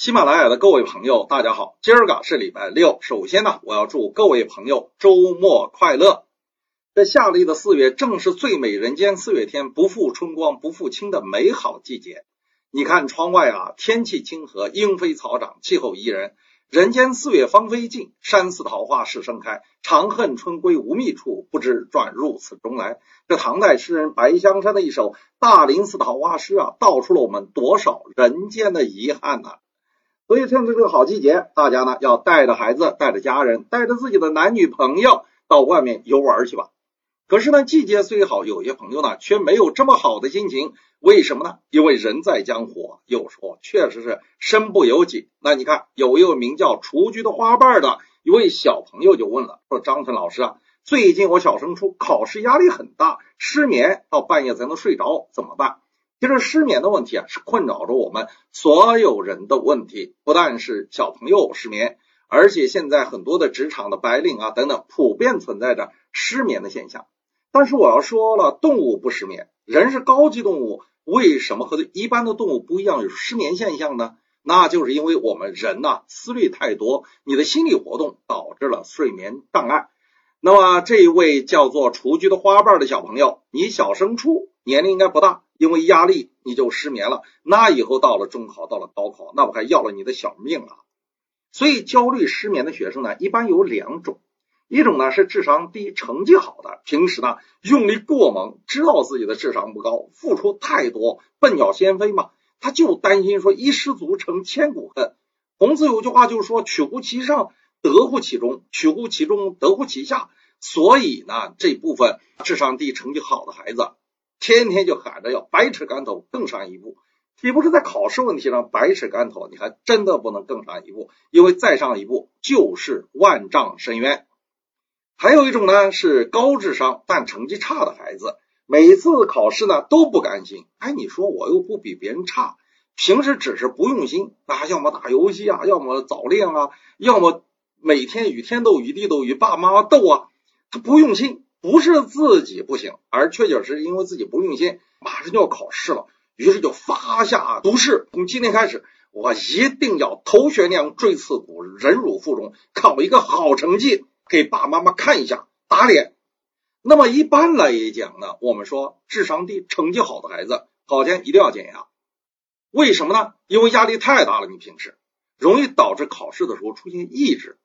喜马拉雅的各位朋友，大家好！今儿个是礼拜六，首先呢，我要祝各位朋友周末快乐。这夏历的四月，正是最美人间四月天，不负春光不负卿的美好季节。你看窗外啊，天气清和，莺飞草长，气候宜人。人间四月芳菲尽，山寺桃花始盛开。长恨春归无觅处，不知转入此中来。这唐代诗人白香山的一首《大林寺桃花诗》啊，道出了我们多少人间的遗憾呐！所以趁着这个好季节，大家呢要带着孩子、带着家人、带着自己的男女朋友到外面游玩去吧。可是呢，季节虽好，有些朋友呢却没有这么好的心情。为什么呢？因为人在江湖，有时候确实是身不由己。那你看，有一位名叫雏菊的花瓣的一位小朋友就问了，说：“张春老师啊，最近我小升初考试压力很大，失眠到半夜才能睡着，怎么办？”其实失眠的问题啊，是困扰着我们所有人的问题，不但是小朋友失眠，而且现在很多的职场的白领啊等等，普遍存在着失眠的现象。但是我要说了，动物不失眠，人是高级动物，为什么和一般的动物不一样，有失眠现象呢？那就是因为我们人呐思虑太多，你的心理活动导致了睡眠障碍。那么这一位叫做雏菊的花瓣的小朋友，你小升初年龄应该不大，因为压力你就失眠了，那以后到了中考，到了高考，那不还要了你的小命啊？所以焦虑失眠的学生呢，一般有两种。一种呢是智商低、成绩好的，平时呢用力过猛，知道自己的智商不高，付出太多，笨鸟先飞嘛，他就担心说一失足成千古恨。孔子有句话就是说取乎其上，得乎其中；取乎其中，得乎其下。所以呢，这部分智商低、成绩好的孩子，天天就喊着要百尺竿头更上一步。岂不是在考试问题上百尺竿头？你还真的不能更上一步，因为再上一步就是万丈深渊。还有一种呢，是高智商但成绩差的孩子，每次考试呢都不甘心。哎，你说我又不比别人差，平时只是不用心啊，要么打游戏啊，要么早恋啊，要么每天与天斗、与地斗、与爸爸妈妈斗啊，他不用心，不是自己不行，而确确实实因为自己不用心，马上就要考试了，于是就发下毒誓：从今天开始，我一定要头悬梁，锥刺股，忍辱负重，考一个好成绩。给爸爸妈妈看一下，打脸。那么一般来讲呢，我们说智商低、成绩好的孩子，考前一定要减压。为什么呢？因为压力太大了，你平时容易导致考试的时候出现抑制。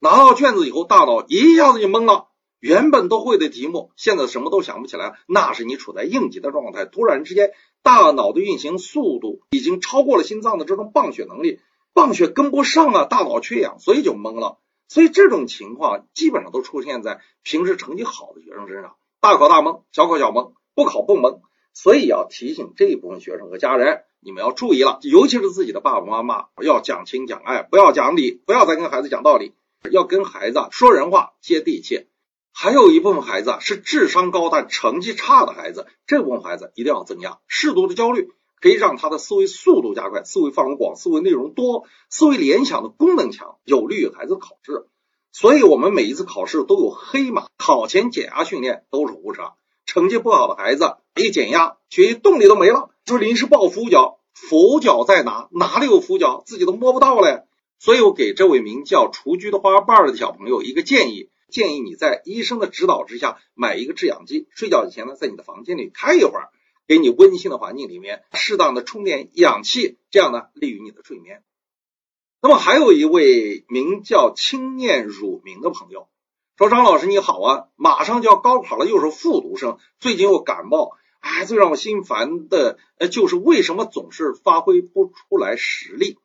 拿到卷子以后，大脑一下子就懵了，原本都会的题目，现在什么都想不起来，那是你处在应急的状态。突然之间，大脑的运行速度已经超过了心脏的这种泵血能力，泵血跟不上啊，大脑缺氧，所以就懵了。所以这种情况基本上都出现在平时成绩好的学生身上，大考大蒙，小考小蒙，不考不蒙。所以要提醒这一部分学生和家人，你们要注意了，尤其是自己的爸爸妈妈，要讲情讲爱，不要讲理，不要再跟孩子讲道理，要跟孩子说人话，接地气。还有一部分孩子是智商高但成绩差的孩子，这部分孩子一定要增压，适度的焦虑。可以让他的思维速度加快，思维范围广，思维内容多，思维联想的功能强，有利于孩子考试。所以，我们每一次考试都有黑马，考前减压训练都是胡扯。成绩不好的孩子一减压，学习动力都没了，就临时抱佛脚，佛脚在哪？哪里有佛脚？自己都摸不到嘞。所以我给这位名叫雏菊的花瓣的小朋友一个建议：建议你在医生的指导之下买一个制氧机，睡觉以前呢，在你的房间里开一会儿。给你温馨的环境里面适当的充电氧气，这样呢利于你的睡眠。那么还有一位名叫青念汝明的朋友说：“张老师你好啊，马上就要高考了，又是复读生，最近又感冒，哎，最让我心烦的呃就是为什么总是发挥不出来实力？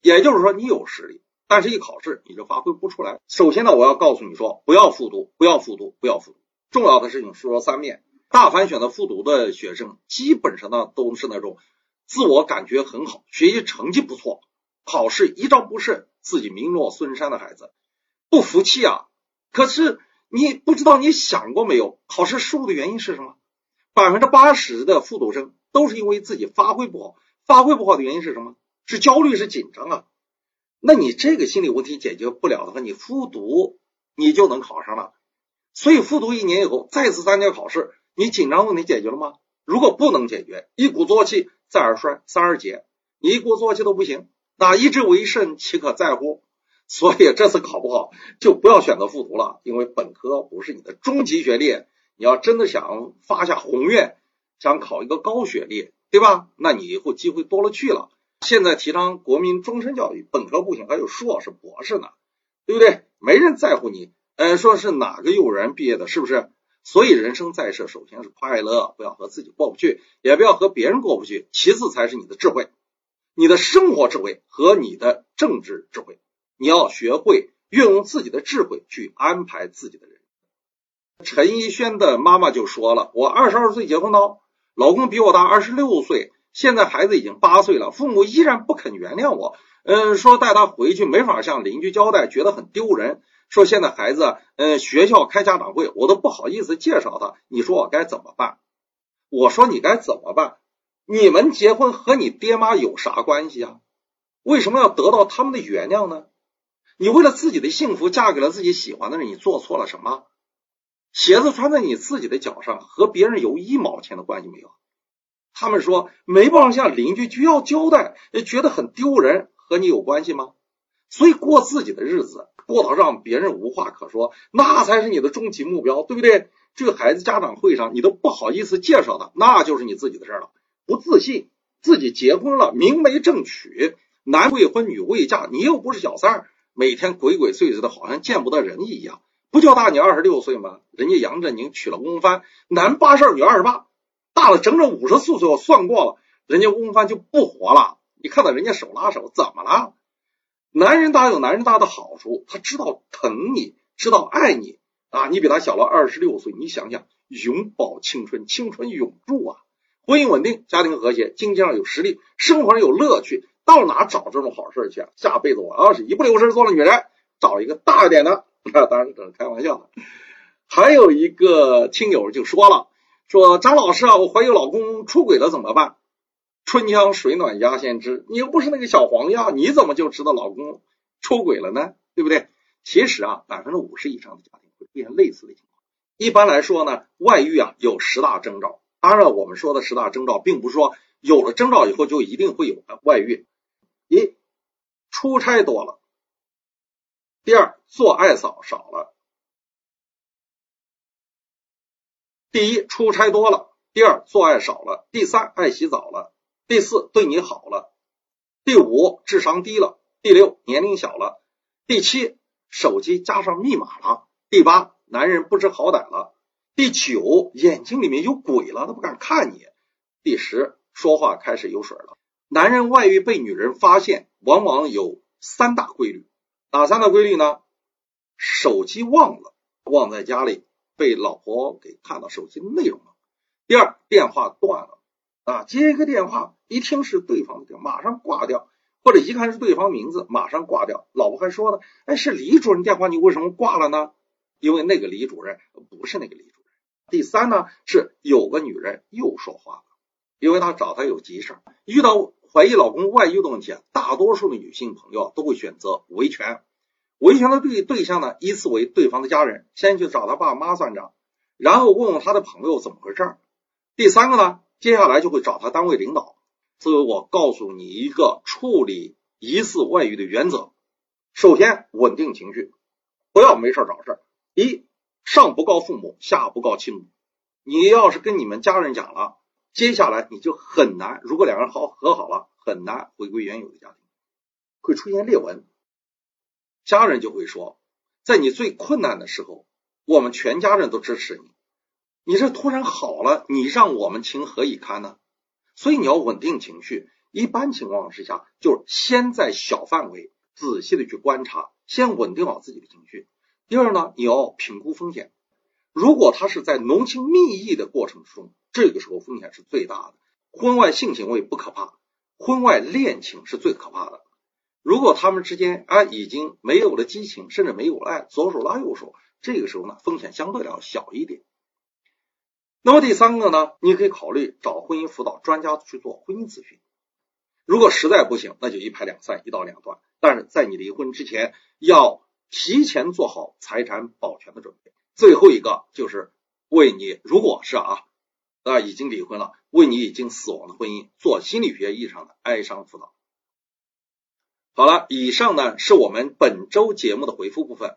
也就是说你有实力，但是一考试你就发挥不出来。首先呢，我要告诉你说，不要复读，不要复读，不要复读。重要的事情说三遍。”大凡选择复读的学生，基本上呢都是那种自我感觉很好、学习成绩不错、考试一招不慎自己名落孙山的孩子，不服气啊！可是你不知道，你想过没有？考试失误的原因是什么？百分之八十的复读生都是因为自己发挥不好，发挥不好的原因是什么？是焦虑，是紧张啊！那你这个心理问题解决不了的话，你复读你就能考上了。所以复读一年以后再次参加考试。你紧张问题解决了吗？如果不能解决，一鼓作气再而衰，三而竭，你一鼓作气都不行，那一之为甚，岂可在乎？所以这次考不好就不要选择复读了，因为本科不是你的终极学历。你要真的想发下宏愿，想考一个高学历，对吧？那你以后机会多了去了。现在提倡国民终身教育，本科不行，还有硕士、博士呢，对不对？没人在乎你，呃，说是哪个幼儿园毕业的，是不是？所以人生在世，首先是快乐，不要和自己过不去，也不要和别人过不去，其次才是你的智慧，你的生活智慧和你的政治智慧。你要学会运用自己的智慧去安排自己的人。陈一轩的妈妈就说了：“我二十二岁结婚的，老公比我大二十六岁，现在孩子已经八岁了，父母依然不肯原谅我。嗯，说带他回去没法向邻居交代，觉得很丢人。说现在孩子，嗯，学校开家长会，我都不好意思介绍他。你说我该怎么办？我说你该怎么办？你们结婚和你爹妈有啥关系啊？为什么要得到他们的原谅呢？你为了自己的幸福嫁给了自己喜欢的人，你做错了什么？”鞋子穿在你自己的脚上，和别人有一毛钱的关系没有。他们说没办法向邻居就要交代，觉得很丢人，和你有关系吗？所以过自己的日子，过到让别人无话可说，那才是你的终极目标，对不对？这个孩子家长会上，你都不好意思介绍他，那就是你自己的事儿了。不自信，自己结婚了，明媒正娶，男未婚女未嫁，你又不是小三儿，每天鬼鬼祟祟的，好像见不得人一样。不就大你二十六岁吗？人家杨振宁娶了翁帆，男八十二，女二十八，大了整整五十四岁。我算过了，人家翁帆就不活了。你看到人家手拉手，怎么了？男人大有男人大的好处，他知道疼你，知道爱你啊！你比他小了二十六岁，你想想，永葆青春，青春永驻啊！婚姻稳定，家庭和谐，经济上有实力，生活上有乐趣，到哪找这种好事去？下辈子我要是一不留神做了女人，找一个大一点的。那 当然，这是开玩笑的。还有一个听友就说了：“说张老师啊，我怀疑老公出轨了怎么办？”春江水暖鸭先知，你又不是那个小黄鸭，你怎么就知道老公出轨了呢？对不对？其实啊，百分之五十以上的家庭会出现类似的情况。一般来说呢，外遇啊有十大征兆。当然，我们说的十大征兆，并不是说有了征兆以后就一定会有外遇。一，出差多了。第二，做爱少少了。第一，出差多了；第二，做爱少了；第三，爱洗澡了；第四，对你好了；第五，智商低了；第六，年龄小了；第七，手机加上密码了；第八，男人不知好歹了；第九，眼睛里面有鬼了，他不敢看你；第十，说话开始有水了。男人外遇被女人发现，往往有三大规律。哪三大规律呢？手机忘了，忘在家里，被老婆给看到手机内容了。第二，电话断了啊，接一个电话，一听是对方的电话，马上挂掉，或者一看是对方名字，马上挂掉。老婆还说呢，哎，是李主任电话，你为什么挂了呢？因为那个李主任不是那个李主任。第三呢，是有个女人又说话了，因为她找他有急事遇到。怀疑老公外遇的问题啊，大多数的女性朋友都会选择维权。维权的对对象呢，依次为对方的家人，先去找他爸妈算账，然后问问他的朋友怎么回事。第三个呢，接下来就会找他单位领导。所以我告诉你一个处理疑似外遇的原则：首先，稳定情绪，不要没事找事。一上不告父母，下不告亲母。你要是跟你们家人讲了。接下来你就很难，如果两个人好和好了，很难回归原有的家庭，会出现裂纹。家人就会说，在你最困难的时候，我们全家人都支持你，你这突然好了，你让我们情何以堪呢？所以你要稳定情绪。一般情况之下，就是先在小范围仔细的去观察，先稳定好自己的情绪。第二呢，你要评估风险。如果他是在浓情蜜意的过程之中，这个时候风险是最大的。婚外性行为不可怕，婚外恋情是最可怕的。如果他们之间啊已经没有了激情，甚至没有了爱，左手拉右手，这个时候呢风险相对要小一点。那么第三个呢，你可以考虑找婚姻辅导专家去做婚姻咨询。如果实在不行，那就一拍两散，一刀两断。但是在你离婚之前，要提前做好财产保全的准备。最后一个就是为你，如果是啊啊已经离婚了，为你已经死亡的婚姻做心理学意义上的哀伤辅导。好了，以上呢是我们本周节目的回复部分。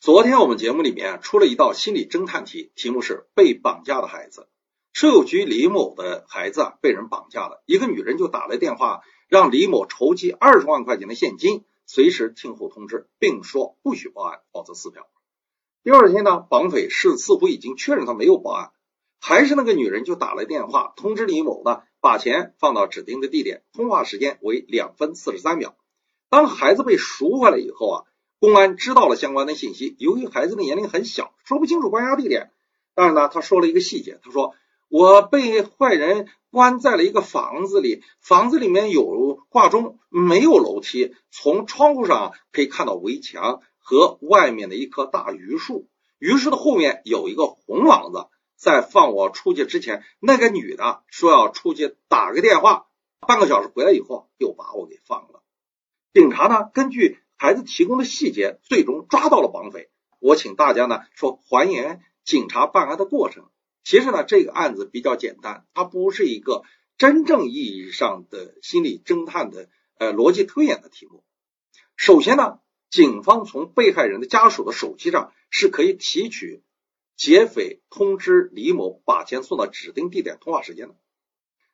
昨天我们节目里面出了一道心理侦探题，题目是被绑架的孩子。税务局李某的孩子啊被人绑架了，一个女人就打来电话，让李某筹集二十万块钱的现金，随时听候通知，并说不许报案，否则撕票。第二天呢，绑匪是似乎已经确认他没有报案，还是那个女人就打来电话通知李某呢，把钱放到指定的地点，通话时间为两分四十三秒。当孩子被赎回来以后啊，公安知道了相关的信息。由于孩子的年龄很小，说不清楚关押地点，但是呢，他说了一个细节，他说我被坏人关在了一个房子里，房子里面有挂钟，没有楼梯，从窗户上可以看到围墙。和外面的一棵大榆树，榆树的后面有一个红网子。在放我出去之前，那个女的说要出去打个电话，半个小时回来以后又把我给放了。警察呢，根据孩子提供的细节，最终抓到了绑匪。我请大家呢说还原警察办案的过程。其实呢，这个案子比较简单，它不是一个真正意义上的心理侦探的呃逻辑推演的题目。首先呢。警方从被害人的家属的手机上是可以提取劫匪通知李某把钱送到指定地点通话时间了，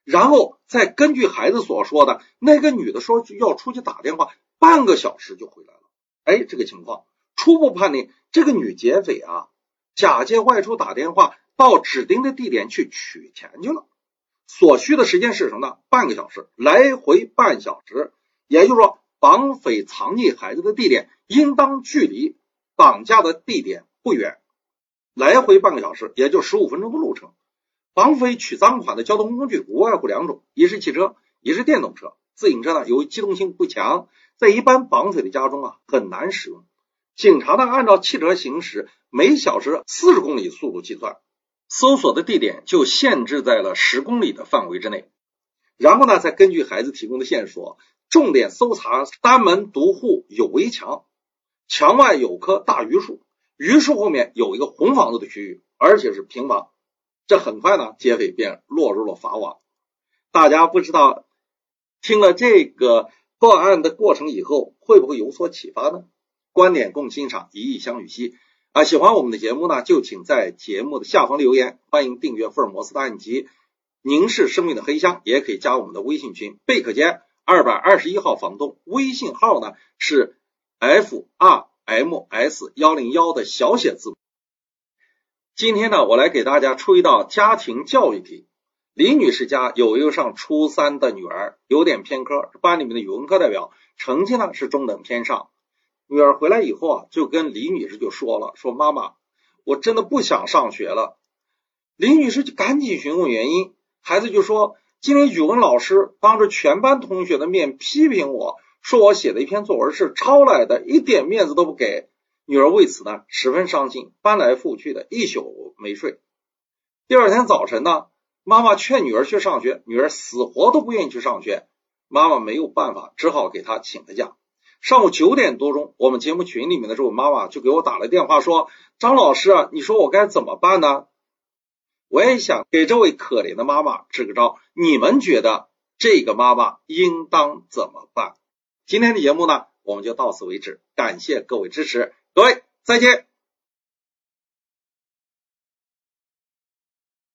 然后再根据孩子所说的那个女的说要出去打电话，半个小时就回来了。哎，这个情况初步判定这个女劫匪啊，假借外出打电话到指定的地点去取钱去了，所需的时间是什么呢？半个小时，来回半小时，也就是说。绑匪藏匿孩子的地点应当距离绑架的地点不远，来回半个小时，也就十五分钟的路程。绑匪取赃款的交通工具无外乎两种，一是汽车，一是电动车。自行车呢，由于机动性不强，在一般绑匪的家中啊很难使用。警察呢，按照汽车行驶每小时四十公里速度计算，搜索的地点就限制在了十公里的范围之内。然后呢，再根据孩子提供的线索。重点搜查单门独户有围墙，墙外有棵大榆树，榆树后面有一个红房子的区域，而且是平房。这很快呢，劫匪便落入了法网。大家不知道听了这个破案的过程以后，会不会有所启发呢？观点共欣赏，一意相与兮啊！喜欢我们的节目呢，就请在节目的下方留言。欢迎订阅福尔摩斯大案集，凝视生命的黑箱，也可以加我们的微信群，贝壳间。二百二十一号房东微信号呢是 f r m s 幺零幺的小写字母。今天呢，我来给大家出一道家庭教育题。李女士家有一个上初三的女儿，有点偏科，班里面的语文课代表，成绩呢是中等偏上。女儿回来以后啊，就跟李女士就说了，说妈妈，我真的不想上学了。李女士就赶紧询问原因，孩子就说。今天语文老师当着全班同学的面批评我说我写的一篇作文是抄来的，一点面子都不给。女儿为此呢十分伤心，翻来覆去的一宿没睡。第二天早晨呢，妈妈劝女儿去上学，女儿死活都不愿意去上学。妈妈没有办法，只好给她请了假。上午九点多钟，我们节目群里面的这位妈妈就给我打了电话说：“张老师啊，你说我该怎么办呢？”我也想给这位可怜的妈妈支个招，你们觉得这个妈妈应当怎么办？今天的节目呢，我们就到此为止，感谢各位支持，各位再见。